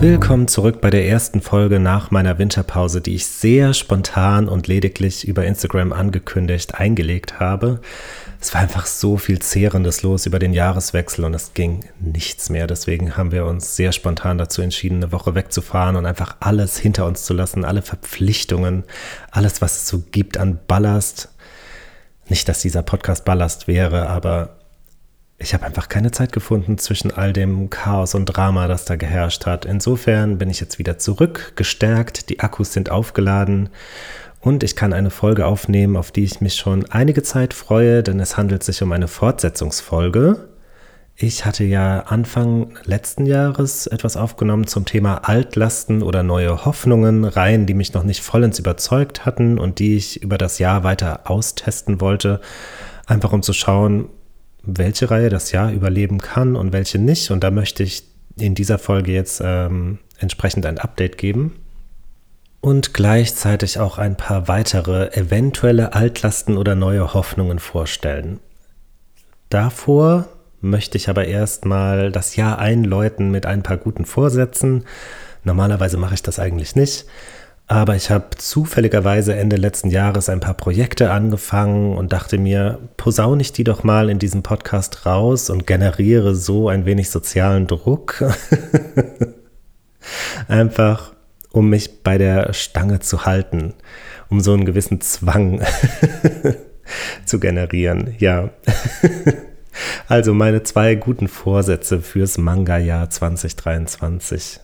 Willkommen zurück bei der ersten Folge nach meiner Winterpause, die ich sehr spontan und lediglich über Instagram angekündigt eingelegt habe es war einfach so viel Zehrendes los über den Jahreswechsel und es ging nichts mehr. Deswegen haben wir uns sehr spontan dazu entschieden, eine Woche wegzufahren und einfach alles hinter uns zu lassen, alle Verpflichtungen, alles, was es so gibt an Ballast. Nicht, dass dieser Podcast Ballast wäre, aber ich habe einfach keine Zeit gefunden zwischen all dem Chaos und Drama, das da geherrscht hat. Insofern bin ich jetzt wieder zurück, gestärkt, die Akkus sind aufgeladen und ich kann eine Folge aufnehmen, auf die ich mich schon einige Zeit freue, denn es handelt sich um eine Fortsetzungsfolge. Ich hatte ja Anfang letzten Jahres etwas aufgenommen zum Thema Altlasten oder neue Hoffnungen, Reihen, die mich noch nicht vollends überzeugt hatten und die ich über das Jahr weiter austesten wollte, einfach um zu schauen, welche Reihe das Jahr überleben kann und welche nicht. Und da möchte ich in dieser Folge jetzt ähm, entsprechend ein Update geben und gleichzeitig auch ein paar weitere eventuelle Altlasten oder neue Hoffnungen vorstellen. Davor möchte ich aber erstmal das Jahr einläuten mit ein paar guten Vorsätzen. Normalerweise mache ich das eigentlich nicht, aber ich habe zufälligerweise Ende letzten Jahres ein paar Projekte angefangen und dachte mir, posaune ich die doch mal in diesem Podcast raus und generiere so ein wenig sozialen Druck. Einfach um mich bei der Stange zu halten, um so einen gewissen Zwang zu generieren. Ja. also meine zwei guten Vorsätze fürs Manga-Jahr 2023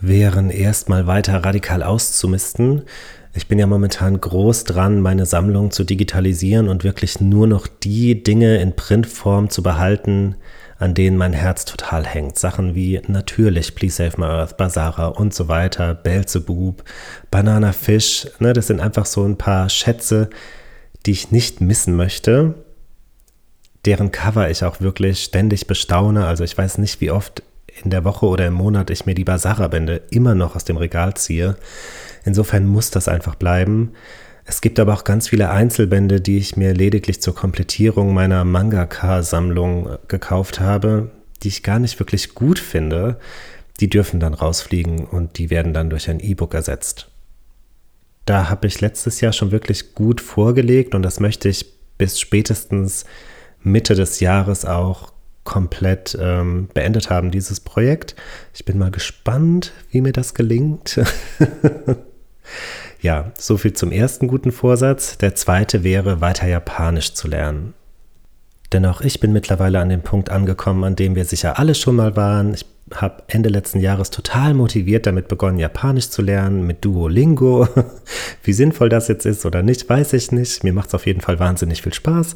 wären erstmal weiter radikal auszumisten. Ich bin ja momentan groß dran, meine Sammlung zu digitalisieren und wirklich nur noch die Dinge in Printform zu behalten, an denen mein Herz total hängt. Sachen wie natürlich Please Save My Earth, Basara und so weiter, Belzebub, Banana Fish. Ne, das sind einfach so ein paar Schätze, die ich nicht missen möchte, deren Cover ich auch wirklich ständig bestaune. Also ich weiß nicht, wie oft in der Woche oder im Monat ich mir die Basara-Bände immer noch aus dem Regal ziehe. Insofern muss das einfach bleiben. Es gibt aber auch ganz viele Einzelbände, die ich mir lediglich zur Komplettierung meiner Mangaka-Sammlung gekauft habe, die ich gar nicht wirklich gut finde. Die dürfen dann rausfliegen und die werden dann durch ein E-Book ersetzt. Da habe ich letztes Jahr schon wirklich gut vorgelegt und das möchte ich bis spätestens Mitte des Jahres auch komplett ähm, beendet haben, dieses Projekt. Ich bin mal gespannt, wie mir das gelingt. Ja, so viel zum ersten guten Vorsatz. Der zweite wäre, weiter Japanisch zu lernen. Denn auch ich bin mittlerweile an dem Punkt angekommen, an dem wir sicher alle schon mal waren. Ich habe Ende letzten Jahres total motiviert damit begonnen, Japanisch zu lernen mit Duolingo. Wie sinnvoll das jetzt ist oder nicht, weiß ich nicht. Mir macht es auf jeden Fall wahnsinnig viel Spaß.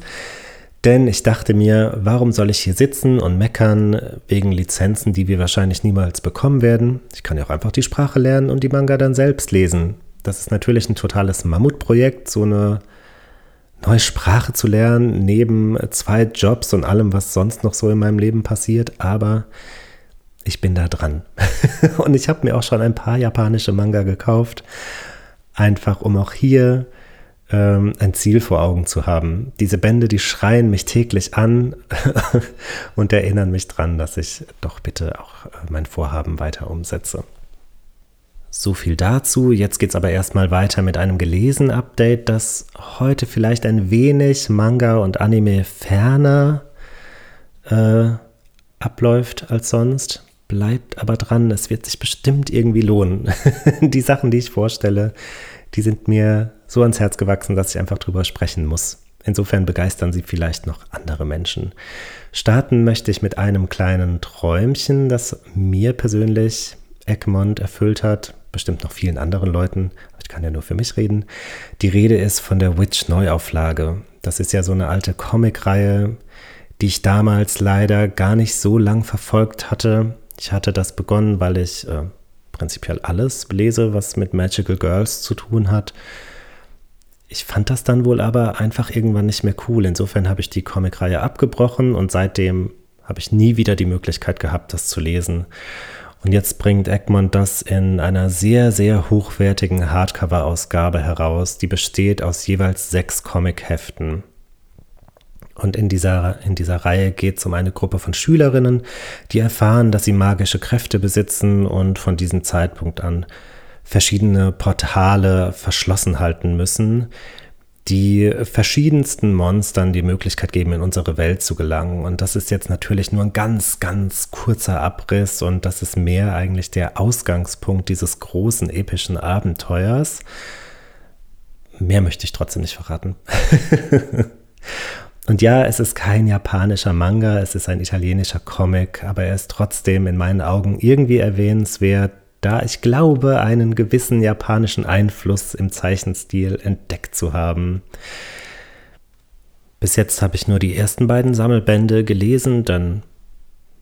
Denn ich dachte mir, warum soll ich hier sitzen und meckern wegen Lizenzen, die wir wahrscheinlich niemals bekommen werden? Ich kann ja auch einfach die Sprache lernen und die Manga dann selbst lesen. Das ist natürlich ein totales Mammutprojekt, so eine neue Sprache zu lernen, neben zwei Jobs und allem, was sonst noch so in meinem Leben passiert. Aber ich bin da dran. und ich habe mir auch schon ein paar japanische Manga gekauft, einfach um auch hier ähm, ein Ziel vor Augen zu haben. Diese Bände, die schreien mich täglich an und erinnern mich dran, dass ich doch bitte auch mein Vorhaben weiter umsetze. So viel dazu. Jetzt geht es aber erstmal weiter mit einem gelesen Update, das heute vielleicht ein wenig Manga und Anime ferner äh, abläuft als sonst. Bleibt aber dran, es wird sich bestimmt irgendwie lohnen. die Sachen, die ich vorstelle, die sind mir so ans Herz gewachsen, dass ich einfach drüber sprechen muss. Insofern begeistern sie vielleicht noch andere Menschen. Starten möchte ich mit einem kleinen Träumchen, das mir persönlich Egmont erfüllt hat bestimmt noch vielen anderen Leuten, ich kann ja nur für mich reden. Die Rede ist von der Witch Neuauflage. Das ist ja so eine alte Comicreihe, die ich damals leider gar nicht so lang verfolgt hatte. Ich hatte das begonnen, weil ich äh, prinzipiell alles lese, was mit Magical Girls zu tun hat. ich fand das dann wohl aber einfach irgendwann nicht mehr cool. Insofern habe ich die Comicreihe abgebrochen und seitdem habe ich nie wieder die Möglichkeit gehabt, das zu lesen. Und jetzt bringt Egmont das in einer sehr, sehr hochwertigen Hardcover-Ausgabe heraus, die besteht aus jeweils sechs Comic-Heften. Und in dieser, in dieser Reihe geht es um eine Gruppe von Schülerinnen, die erfahren, dass sie magische Kräfte besitzen und von diesem Zeitpunkt an verschiedene Portale verschlossen halten müssen, die verschiedensten Monstern die Möglichkeit geben, in unsere Welt zu gelangen. Und das ist jetzt natürlich nur ein ganz, ganz kurzer Abriss und das ist mehr eigentlich der Ausgangspunkt dieses großen epischen Abenteuers. Mehr möchte ich trotzdem nicht verraten. und ja, es ist kein japanischer Manga, es ist ein italienischer Comic, aber er ist trotzdem in meinen Augen irgendwie erwähnenswert, da ich glaube, einen gewissen japanischen Einfluss im Zeichenstil entdeckt zu haben. Bis jetzt habe ich nur die ersten beiden Sammelbände gelesen, denn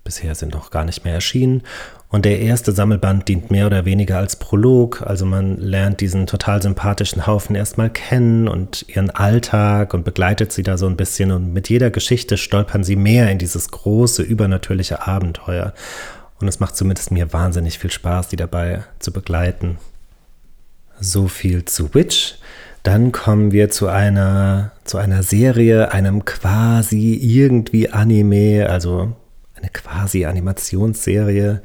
bisher sind noch gar nicht mehr erschienen. Und der erste Sammelband dient mehr oder weniger als Prolog, also man lernt diesen total sympathischen Haufen erstmal kennen und ihren Alltag und begleitet sie da so ein bisschen und mit jeder Geschichte stolpern sie mehr in dieses große übernatürliche Abenteuer. Und es macht zumindest mir wahnsinnig viel Spaß, die dabei zu begleiten. So viel zu Witch. Dann kommen wir zu einer, zu einer Serie, einem quasi irgendwie Anime, also eine quasi Animationsserie,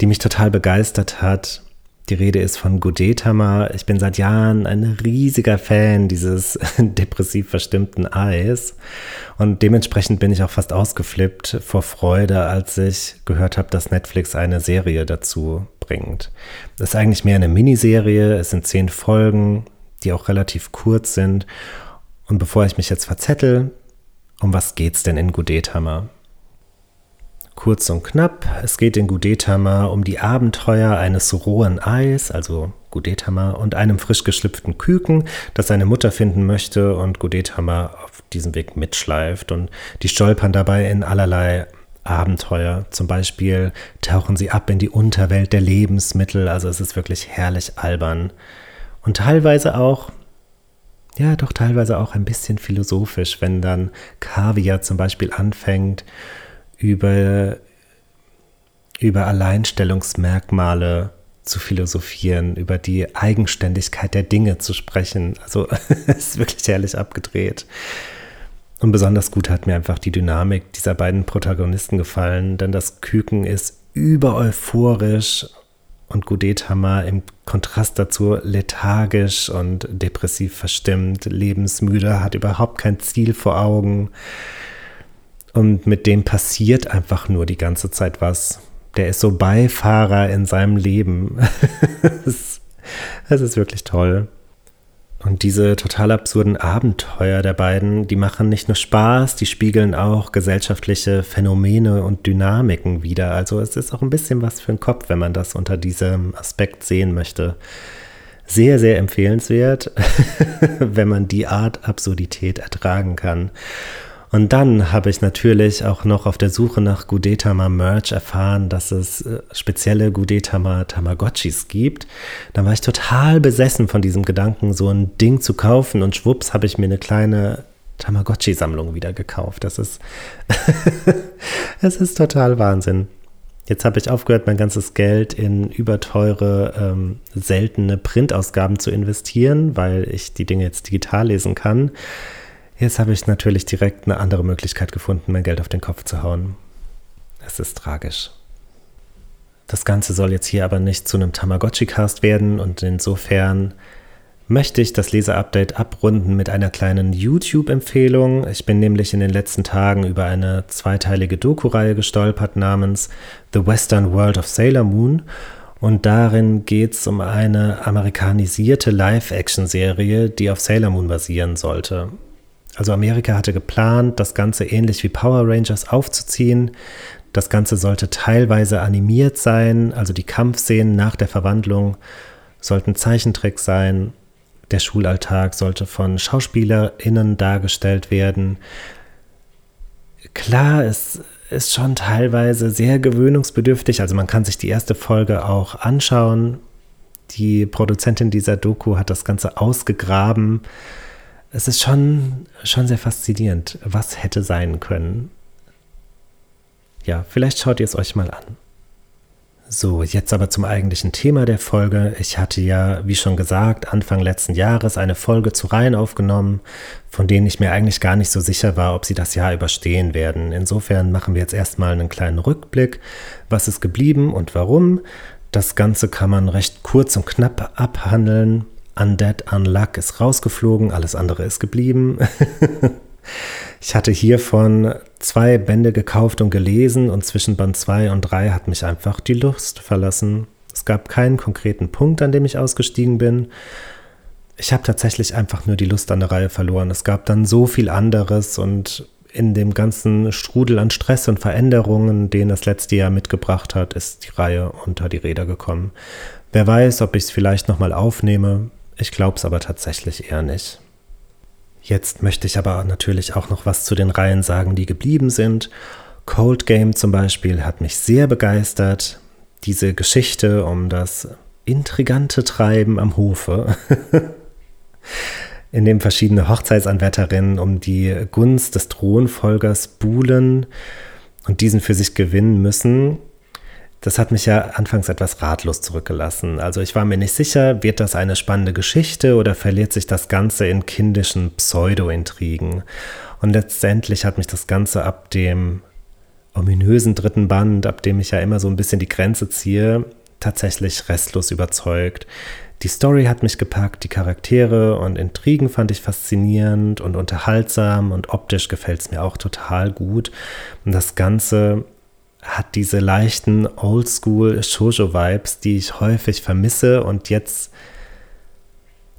die mich total begeistert hat. Die Rede ist von Gudetama. Ich bin seit Jahren ein riesiger Fan dieses depressiv verstimmten Eis. Und dementsprechend bin ich auch fast ausgeflippt vor Freude, als ich gehört habe, dass Netflix eine Serie dazu bringt. Das ist eigentlich mehr eine Miniserie. Es sind zehn Folgen, die auch relativ kurz sind. Und bevor ich mich jetzt verzettel, um was geht's denn in Gudetama? Kurz und knapp, es geht in Gudetama um die Abenteuer eines rohen Eis, also Gudetama, und einem frisch geschlüpften Küken, das seine Mutter finden möchte und Gudetama auf diesem Weg mitschleift. Und die stolpern dabei in allerlei Abenteuer. Zum Beispiel tauchen sie ab in die Unterwelt der Lebensmittel, also es ist wirklich herrlich albern. Und teilweise auch ja, doch teilweise auch ein bisschen philosophisch, wenn dann Kaviar zum Beispiel anfängt, über, über Alleinstellungsmerkmale zu philosophieren, über die Eigenständigkeit der Dinge zu sprechen. Also es ist wirklich herrlich abgedreht. Und besonders gut hat mir einfach die Dynamik dieser beiden Protagonisten gefallen, denn das Küken ist über euphorisch und Gudetama im Kontrast dazu lethargisch und depressiv verstimmt, lebensmüde, hat überhaupt kein Ziel vor Augen. Und mit dem passiert einfach nur die ganze Zeit was. Der ist so Beifahrer in seinem Leben. Es ist wirklich toll. Und diese total absurden Abenteuer der beiden, die machen nicht nur Spaß, die spiegeln auch gesellschaftliche Phänomene und Dynamiken wider. Also es ist auch ein bisschen was für den Kopf, wenn man das unter diesem Aspekt sehen möchte. Sehr, sehr empfehlenswert, wenn man die Art Absurdität ertragen kann. Und dann habe ich natürlich auch noch auf der Suche nach Gudetama Merch erfahren, dass es äh, spezielle Gudetama Tamagotchis gibt. Dann war ich total besessen von diesem Gedanken, so ein Ding zu kaufen und schwupps habe ich mir eine kleine Tamagotchi-Sammlung wieder gekauft. Das ist, es ist total Wahnsinn. Jetzt habe ich aufgehört, mein ganzes Geld in überteure, ähm, seltene Printausgaben zu investieren, weil ich die Dinge jetzt digital lesen kann. Jetzt habe ich natürlich direkt eine andere Möglichkeit gefunden, mein Geld auf den Kopf zu hauen. Es ist tragisch. Das Ganze soll jetzt hier aber nicht zu einem Tamagotchi-Cast werden und insofern möchte ich das Leser-Update abrunden mit einer kleinen YouTube-Empfehlung. Ich bin nämlich in den letzten Tagen über eine zweiteilige Doku-Reihe gestolpert namens The Western World of Sailor Moon und darin geht es um eine amerikanisierte Live-Action-Serie, die auf Sailor Moon basieren sollte. Also Amerika hatte geplant, das Ganze ähnlich wie Power Rangers aufzuziehen. Das Ganze sollte teilweise animiert sein, also die Kampfszenen nach der Verwandlung sollten Zeichentricks sein. Der Schulalltag sollte von SchauspielerInnen dargestellt werden. Klar, es ist schon teilweise sehr gewöhnungsbedürftig. Also man kann sich die erste Folge auch anschauen. Die Produzentin dieser Doku hat das Ganze ausgegraben. Es ist schon, schon sehr faszinierend, was hätte sein können. Ja, vielleicht schaut ihr es euch mal an. So, jetzt aber zum eigentlichen Thema der Folge. Ich hatte ja, wie schon gesagt, Anfang letzten Jahres eine Folge zu Reihen aufgenommen, von denen ich mir eigentlich gar nicht so sicher war, ob sie das Jahr überstehen werden. Insofern machen wir jetzt erstmal einen kleinen Rückblick. Was ist geblieben und warum? Das Ganze kann man recht kurz und knapp abhandeln. Undead Unluck ist rausgeflogen, alles andere ist geblieben. Ich hatte hiervon zwei Bände gekauft und gelesen und zwischen Band 2 und 3 hat mich einfach die Lust verlassen. Es gab keinen konkreten Punkt, an dem ich ausgestiegen bin. Ich habe tatsächlich einfach nur die Lust an der Reihe verloren. Es gab dann so viel anderes und in dem ganzen Strudel an Stress und Veränderungen, den das letzte Jahr mitgebracht hat, ist die Reihe unter die Räder gekommen. Wer weiß, ob ich es vielleicht nochmal aufnehme. Ich glaube es aber tatsächlich eher nicht. Jetzt möchte ich aber natürlich auch noch was zu den Reihen sagen, die geblieben sind. Cold Game zum Beispiel hat mich sehr begeistert. Diese Geschichte um das intrigante Treiben am Hofe, in dem verschiedene Hochzeitsanwärterinnen um die Gunst des Thronfolgers buhlen und diesen für sich gewinnen müssen, das hat mich ja anfangs etwas ratlos zurückgelassen. Also ich war mir nicht sicher, wird das eine spannende Geschichte oder verliert sich das Ganze in kindischen Pseudo-Intrigen? Und letztendlich hat mich das Ganze ab dem ominösen dritten Band, ab dem ich ja immer so ein bisschen die Grenze ziehe, tatsächlich restlos überzeugt. Die Story hat mich gepackt, die Charaktere und Intrigen fand ich faszinierend und unterhaltsam und optisch gefällt es mir auch total gut. Und das Ganze hat diese leichten Oldschool Shoujo-Vibes, die ich häufig vermisse und jetzt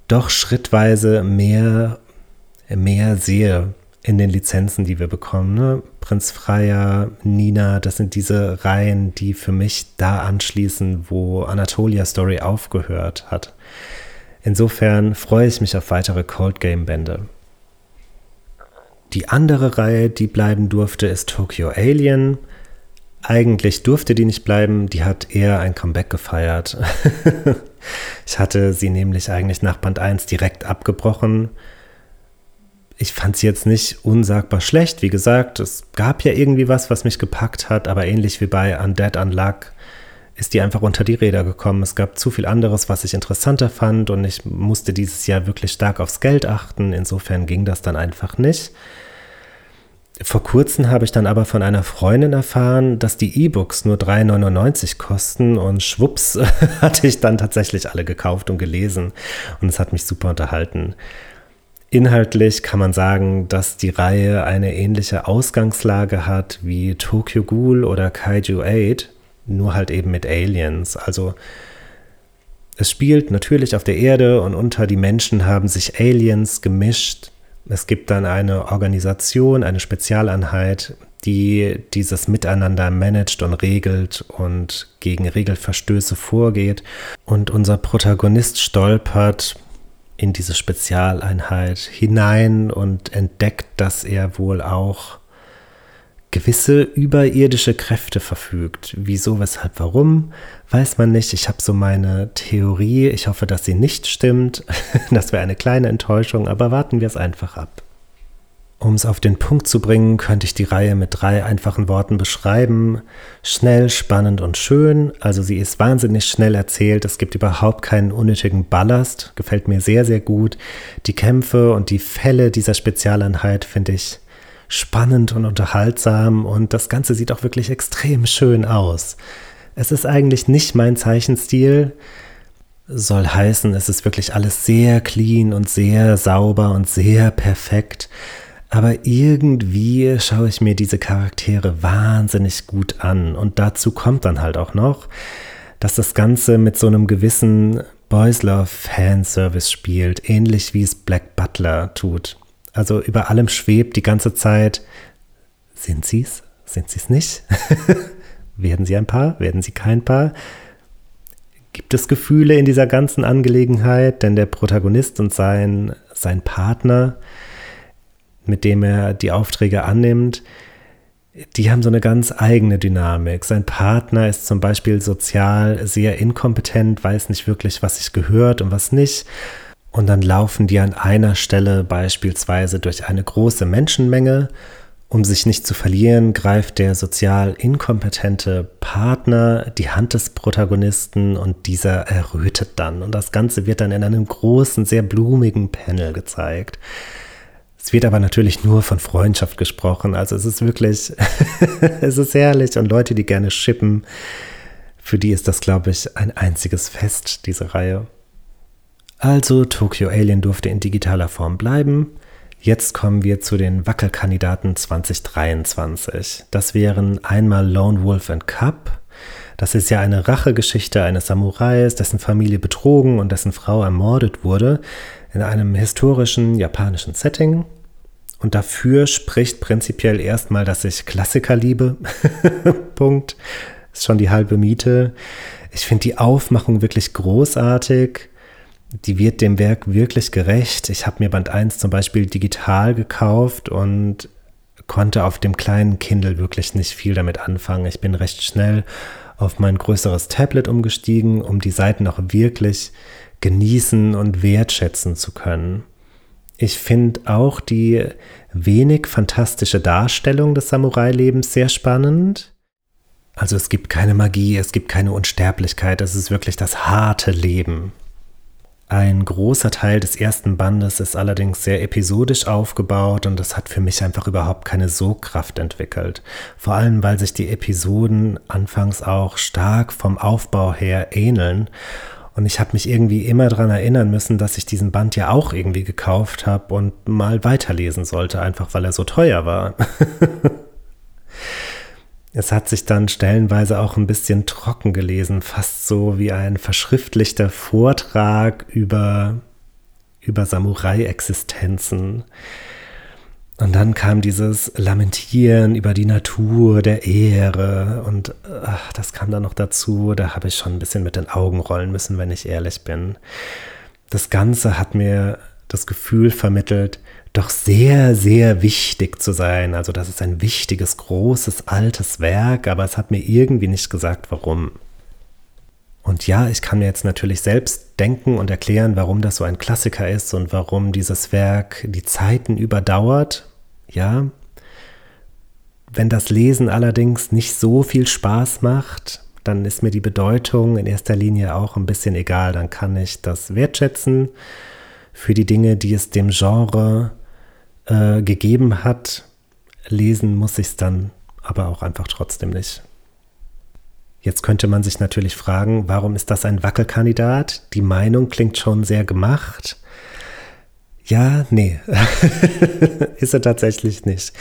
doch schrittweise mehr, mehr sehe in den Lizenzen, die wir bekommen. Ne? Prinz Freier, Nina, das sind diese Reihen, die für mich da anschließen, wo Anatolia Story aufgehört hat. Insofern freue ich mich auf weitere Cold Game Bände. Die andere Reihe, die bleiben durfte, ist Tokyo Alien. Eigentlich durfte die nicht bleiben, die hat eher ein Comeback gefeiert. ich hatte sie nämlich eigentlich nach Band 1 direkt abgebrochen. Ich fand sie jetzt nicht unsagbar schlecht. Wie gesagt, es gab ja irgendwie was, was mich gepackt hat, aber ähnlich wie bei Undead Unluck ist die einfach unter die Räder gekommen. Es gab zu viel anderes, was ich interessanter fand und ich musste dieses Jahr wirklich stark aufs Geld achten. Insofern ging das dann einfach nicht. Vor kurzem habe ich dann aber von einer Freundin erfahren, dass die E-Books nur 3,99 kosten und schwupps hatte ich dann tatsächlich alle gekauft und gelesen und es hat mich super unterhalten. Inhaltlich kann man sagen, dass die Reihe eine ähnliche Ausgangslage hat wie Tokyo Ghoul oder Kaiju 8, nur halt eben mit Aliens. Also es spielt natürlich auf der Erde und unter die Menschen haben sich Aliens gemischt, es gibt dann eine Organisation, eine Spezialeinheit, die dieses Miteinander managt und regelt und gegen Regelverstöße vorgeht. Und unser Protagonist stolpert in diese Spezialeinheit hinein und entdeckt, dass er wohl auch gewisse überirdische Kräfte verfügt. Wieso, weshalb, warum, weiß man nicht. Ich habe so meine Theorie. Ich hoffe, dass sie nicht stimmt. das wäre eine kleine Enttäuschung, aber warten wir es einfach ab. Um es auf den Punkt zu bringen, könnte ich die Reihe mit drei einfachen Worten beschreiben. Schnell, spannend und schön. Also sie ist wahnsinnig schnell erzählt. Es gibt überhaupt keinen unnötigen Ballast. Gefällt mir sehr, sehr gut. Die Kämpfe und die Fälle dieser Spezialeinheit finde ich spannend und unterhaltsam und das Ganze sieht auch wirklich extrem schön aus. Es ist eigentlich nicht mein Zeichenstil, soll heißen, es ist wirklich alles sehr clean und sehr sauber und sehr perfekt. Aber irgendwie schaue ich mir diese Charaktere wahnsinnig gut an. Und dazu kommt dann halt auch noch, dass das Ganze mit so einem gewissen Boys Love Fanservice spielt, ähnlich wie es Black Butler tut. Also über allem schwebt die ganze Zeit, sind sie es? Sind sie es nicht? werden sie ein Paar? Werden sie kein Paar? Gibt es Gefühle in dieser ganzen Angelegenheit? Denn der Protagonist und sein, sein Partner, mit dem er die Aufträge annimmt, die haben so eine ganz eigene Dynamik. Sein Partner ist zum Beispiel sozial sehr inkompetent, weiß nicht wirklich, was sich gehört und was nicht. Und dann laufen die an einer Stelle beispielsweise durch eine große Menschenmenge. Um sich nicht zu verlieren, greift der sozial inkompetente Partner die Hand des Protagonisten und dieser errötet dann. Und das Ganze wird dann in einem großen, sehr blumigen Panel gezeigt. Es wird aber natürlich nur von Freundschaft gesprochen. Also es ist wirklich, es ist herrlich und Leute, die gerne shippen, für die ist das, glaube ich, ein einziges Fest, diese Reihe. Also Tokyo Alien durfte in digitaler Form bleiben. Jetzt kommen wir zu den Wackelkandidaten 2023. Das wären einmal Lone Wolf and Cub. Das ist ja eine Rachegeschichte eines Samurais, dessen Familie betrogen und dessen Frau ermordet wurde, in einem historischen japanischen Setting. Und dafür spricht prinzipiell erstmal, dass ich Klassiker liebe. Punkt. Ist schon die halbe Miete. Ich finde die Aufmachung wirklich großartig die wird dem Werk wirklich gerecht. Ich habe mir Band 1 zum Beispiel digital gekauft und konnte auf dem kleinen Kindle wirklich nicht viel damit anfangen. Ich bin recht schnell auf mein größeres Tablet umgestiegen, um die Seiten auch wirklich genießen und wertschätzen zu können. Ich finde auch die wenig fantastische Darstellung des Samurai-Lebens sehr spannend. Also es gibt keine Magie, es gibt keine Unsterblichkeit, es ist wirklich das harte Leben. Ein großer Teil des ersten Bandes ist allerdings sehr episodisch aufgebaut und das hat für mich einfach überhaupt keine Sogkraft entwickelt. Vor allem, weil sich die Episoden anfangs auch stark vom Aufbau her ähneln. Und ich habe mich irgendwie immer daran erinnern müssen, dass ich diesen Band ja auch irgendwie gekauft habe und mal weiterlesen sollte, einfach weil er so teuer war. Es hat sich dann stellenweise auch ein bisschen trocken gelesen, fast so wie ein verschriftlichter Vortrag über, über Samurai-Existenzen. Und dann kam dieses Lamentieren über die Natur, der Ehre und ach, das kam dann noch dazu. Da habe ich schon ein bisschen mit den Augen rollen müssen, wenn ich ehrlich bin. Das Ganze hat mir das Gefühl vermittelt, doch sehr, sehr wichtig zu sein. Also das ist ein wichtiges, großes, altes Werk, aber es hat mir irgendwie nicht gesagt, warum. Und ja, ich kann mir jetzt natürlich selbst denken und erklären, warum das so ein Klassiker ist und warum dieses Werk die Zeiten überdauert. Ja. Wenn das Lesen allerdings nicht so viel Spaß macht, dann ist mir die Bedeutung in erster Linie auch ein bisschen egal. Dann kann ich das wertschätzen für die Dinge, die es dem Genre äh, gegeben hat. Lesen muss ich es dann aber auch einfach trotzdem nicht. Jetzt könnte man sich natürlich fragen, warum ist das ein Wackelkandidat? Die Meinung klingt schon sehr gemacht. Ja, nee, ist er tatsächlich nicht.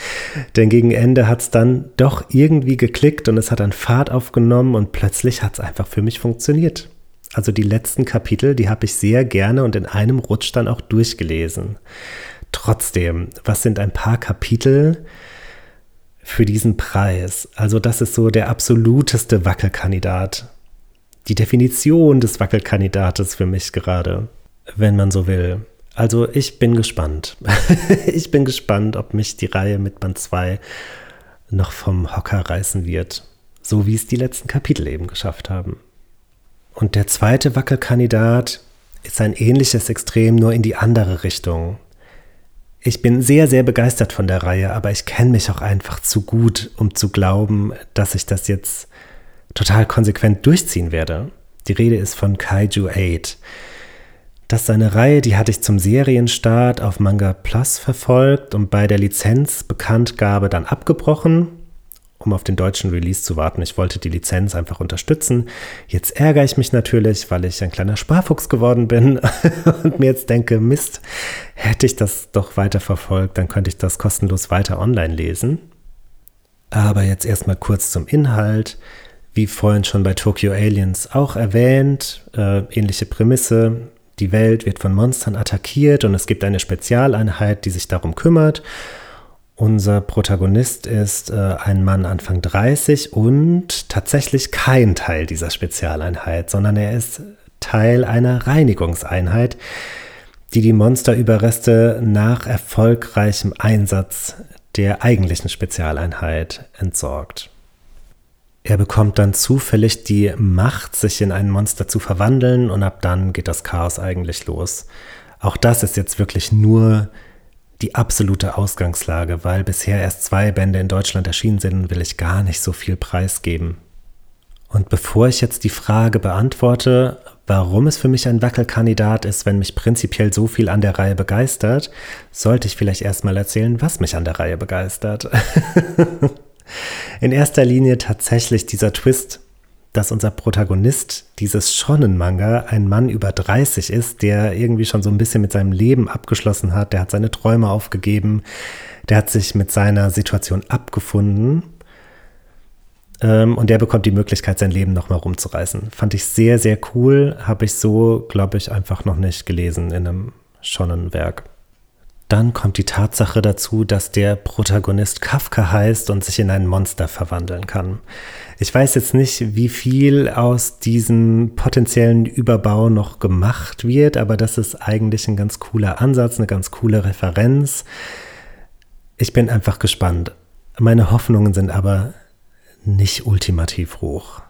Denn gegen Ende hat es dann doch irgendwie geklickt und es hat an Fahrt aufgenommen und plötzlich hat es einfach für mich funktioniert. Also die letzten Kapitel, die habe ich sehr gerne und in einem Rutsch dann auch durchgelesen. Trotzdem, was sind ein paar Kapitel für diesen Preis? Also das ist so der absoluteste Wackelkandidat. Die Definition des Wackelkandidates für mich gerade, wenn man so will. Also ich bin gespannt. ich bin gespannt, ob mich die Reihe mit Band 2 noch vom Hocker reißen wird. So wie es die letzten Kapitel eben geschafft haben. Und der zweite Wackelkandidat ist ein ähnliches Extrem, nur in die andere Richtung. Ich bin sehr, sehr begeistert von der Reihe, aber ich kenne mich auch einfach zu gut, um zu glauben, dass ich das jetzt total konsequent durchziehen werde. Die Rede ist von Kaiju 8. Das ist eine Reihe, die hatte ich zum Serienstart auf Manga Plus verfolgt und bei der Lizenzbekanntgabe dann abgebrochen um auf den deutschen Release zu warten. Ich wollte die Lizenz einfach unterstützen. Jetzt ärgere ich mich natürlich, weil ich ein kleiner Sparfuchs geworden bin und mir jetzt denke, Mist, hätte ich das doch weiter verfolgt, dann könnte ich das kostenlos weiter online lesen. Aber jetzt erstmal kurz zum Inhalt. Wie vorhin schon bei Tokyo Aliens auch erwähnt, äh, ähnliche Prämisse. Die Welt wird von Monstern attackiert und es gibt eine Spezialeinheit, die sich darum kümmert. Unser Protagonist ist äh, ein Mann Anfang 30 und tatsächlich kein Teil dieser Spezialeinheit, sondern er ist Teil einer Reinigungseinheit, die die Monsterüberreste nach erfolgreichem Einsatz der eigentlichen Spezialeinheit entsorgt. Er bekommt dann zufällig die Macht, sich in ein Monster zu verwandeln und ab dann geht das Chaos eigentlich los. Auch das ist jetzt wirklich nur die absolute Ausgangslage, weil bisher erst zwei Bände in Deutschland erschienen sind, will ich gar nicht so viel preisgeben. Und bevor ich jetzt die Frage beantworte, warum es für mich ein Wackelkandidat ist, wenn mich prinzipiell so viel an der Reihe begeistert, sollte ich vielleicht erstmal erzählen, was mich an der Reihe begeistert. In erster Linie tatsächlich dieser Twist, dass unser Protagonist dieses Shonen-Manga ein Mann über 30 ist, der irgendwie schon so ein bisschen mit seinem Leben abgeschlossen hat, der hat seine Träume aufgegeben, der hat sich mit seiner Situation abgefunden ähm, und der bekommt die Möglichkeit, sein Leben nochmal rumzureißen. Fand ich sehr, sehr cool, habe ich so, glaube ich, einfach noch nicht gelesen in einem Shonen-Werk. Dann kommt die Tatsache dazu, dass der Protagonist Kafka heißt und sich in ein Monster verwandeln kann. Ich weiß jetzt nicht, wie viel aus diesem potenziellen Überbau noch gemacht wird, aber das ist eigentlich ein ganz cooler Ansatz, eine ganz coole Referenz. Ich bin einfach gespannt. Meine Hoffnungen sind aber nicht ultimativ hoch.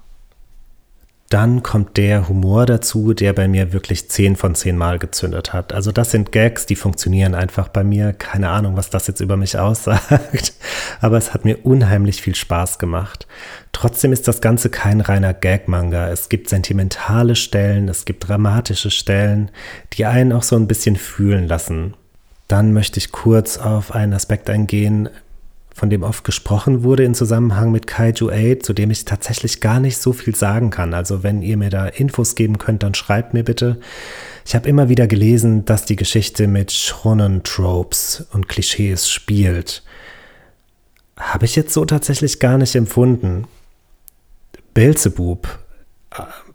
Dann kommt der Humor dazu, der bei mir wirklich 10 von 10 Mal gezündet hat. Also das sind Gags, die funktionieren einfach bei mir. Keine Ahnung, was das jetzt über mich aussagt. Aber es hat mir unheimlich viel Spaß gemacht. Trotzdem ist das Ganze kein reiner Gag-Manga. Es gibt sentimentale Stellen, es gibt dramatische Stellen, die einen auch so ein bisschen fühlen lassen. Dann möchte ich kurz auf einen Aspekt eingehen, von dem oft gesprochen wurde in Zusammenhang mit Kaiju 8, zu dem ich tatsächlich gar nicht so viel sagen kann. Also wenn ihr mir da Infos geben könnt, dann schreibt mir bitte. Ich habe immer wieder gelesen, dass die Geschichte mit Shonen-Tropes und Klischees spielt. Habe ich jetzt so tatsächlich gar nicht empfunden. Belzebub.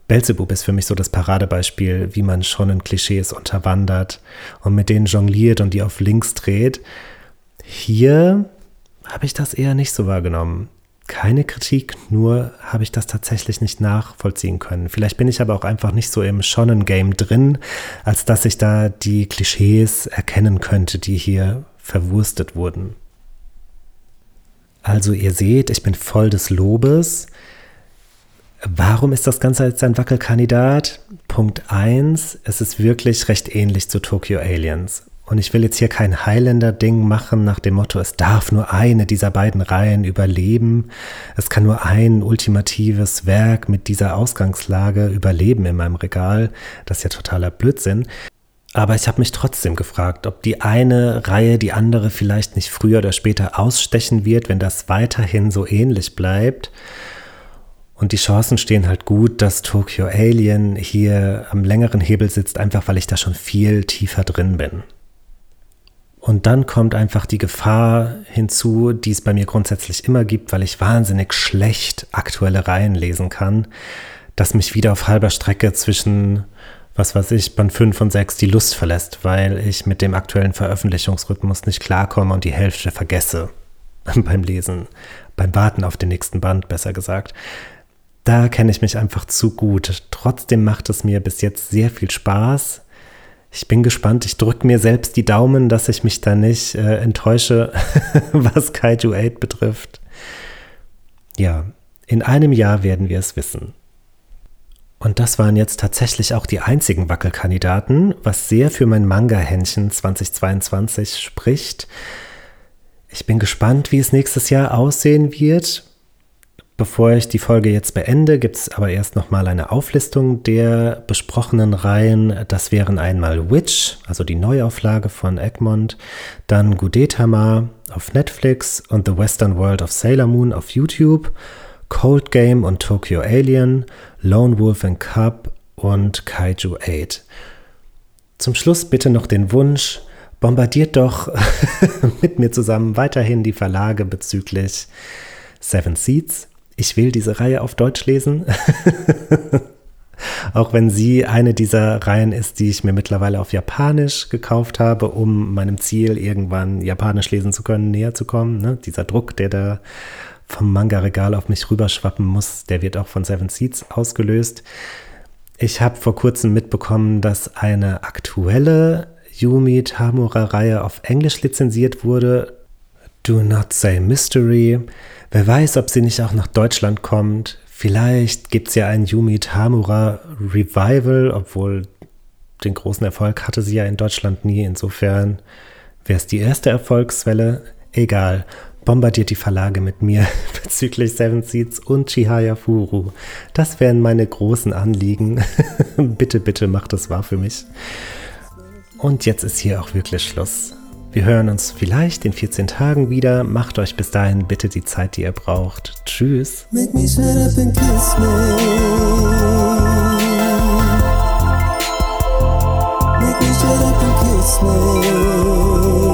Belzebub ist für mich so das Paradebeispiel, wie man Shonen-Klischees unterwandert und mit denen jongliert und die auf links dreht. Hier habe ich das eher nicht so wahrgenommen. Keine Kritik, nur habe ich das tatsächlich nicht nachvollziehen können. Vielleicht bin ich aber auch einfach nicht so im Shonen-Game drin, als dass ich da die Klischees erkennen könnte, die hier verwurstet wurden. Also ihr seht, ich bin voll des Lobes. Warum ist das Ganze jetzt ein Wackelkandidat? Punkt 1, es ist wirklich recht ähnlich zu Tokyo Aliens. Und ich will jetzt hier kein Highlander-Ding machen nach dem Motto, es darf nur eine dieser beiden Reihen überleben. Es kann nur ein ultimatives Werk mit dieser Ausgangslage überleben in meinem Regal. Das ist ja totaler Blödsinn. Aber ich habe mich trotzdem gefragt, ob die eine Reihe die andere vielleicht nicht früher oder später ausstechen wird, wenn das weiterhin so ähnlich bleibt. Und die Chancen stehen halt gut, dass Tokyo Alien hier am längeren Hebel sitzt, einfach weil ich da schon viel tiefer drin bin. Und dann kommt einfach die Gefahr hinzu, die es bei mir grundsätzlich immer gibt, weil ich wahnsinnig schlecht aktuelle Reihen lesen kann, dass mich wieder auf halber Strecke zwischen, was weiß ich, Band 5 und 6 die Lust verlässt, weil ich mit dem aktuellen Veröffentlichungsrhythmus nicht klarkomme und die Hälfte vergesse beim Lesen, beim Warten auf den nächsten Band, besser gesagt. Da kenne ich mich einfach zu gut. Trotzdem macht es mir bis jetzt sehr viel Spaß, ich bin gespannt. Ich drücke mir selbst die Daumen, dass ich mich da nicht äh, enttäusche, was Kaiju 8 betrifft. Ja, in einem Jahr werden wir es wissen. Und das waren jetzt tatsächlich auch die einzigen Wackelkandidaten, was sehr für mein Manga-Händchen 2022 spricht. Ich bin gespannt, wie es nächstes Jahr aussehen wird. Bevor ich die Folge jetzt beende, gibt es aber erst nochmal eine Auflistung der besprochenen Reihen. Das wären einmal Witch, also die Neuauflage von Egmont, dann Gudetama auf Netflix und The Western World of Sailor Moon auf YouTube, Cold Game und Tokyo Alien, Lone Wolf and Cub und Kaiju 8. Zum Schluss bitte noch den Wunsch, bombardiert doch mit mir zusammen weiterhin die Verlage bezüglich Seven Seeds ich will diese Reihe auf Deutsch lesen. Auch wenn sie eine dieser Reihen ist, die ich mir mittlerweile auf Japanisch gekauft habe, um meinem Ziel, irgendwann Japanisch lesen zu können, näher zu kommen. Ne? Dieser Druck, der da vom Manga-Regal auf mich rüberschwappen muss, der wird auch von Seven Seeds ausgelöst. Ich habe vor kurzem mitbekommen, dass eine aktuelle Yumi Tamura-Reihe auf Englisch lizenziert wurde Do Not Say Mystery. Wer weiß, ob sie nicht auch nach Deutschland kommt. Vielleicht gibt es ja ein Yumi Tamura Revival, obwohl den großen Erfolg hatte sie ja in Deutschland nie. Insofern wäre es die erste Erfolgswelle. Egal bombardiert die Verlage mit mir bezüglich Seven Seeds und Chihaya Furu. Das wären meine großen Anliegen. bitte, bitte macht es wahr für mich. Und jetzt ist hier auch wirklich Schluss. Wir hören uns vielleicht in 14 Tagen wieder. Macht euch bis dahin bitte die Zeit, die ihr braucht. Tschüss. Make me shut up and kiss me. Make me shut up and kiss me.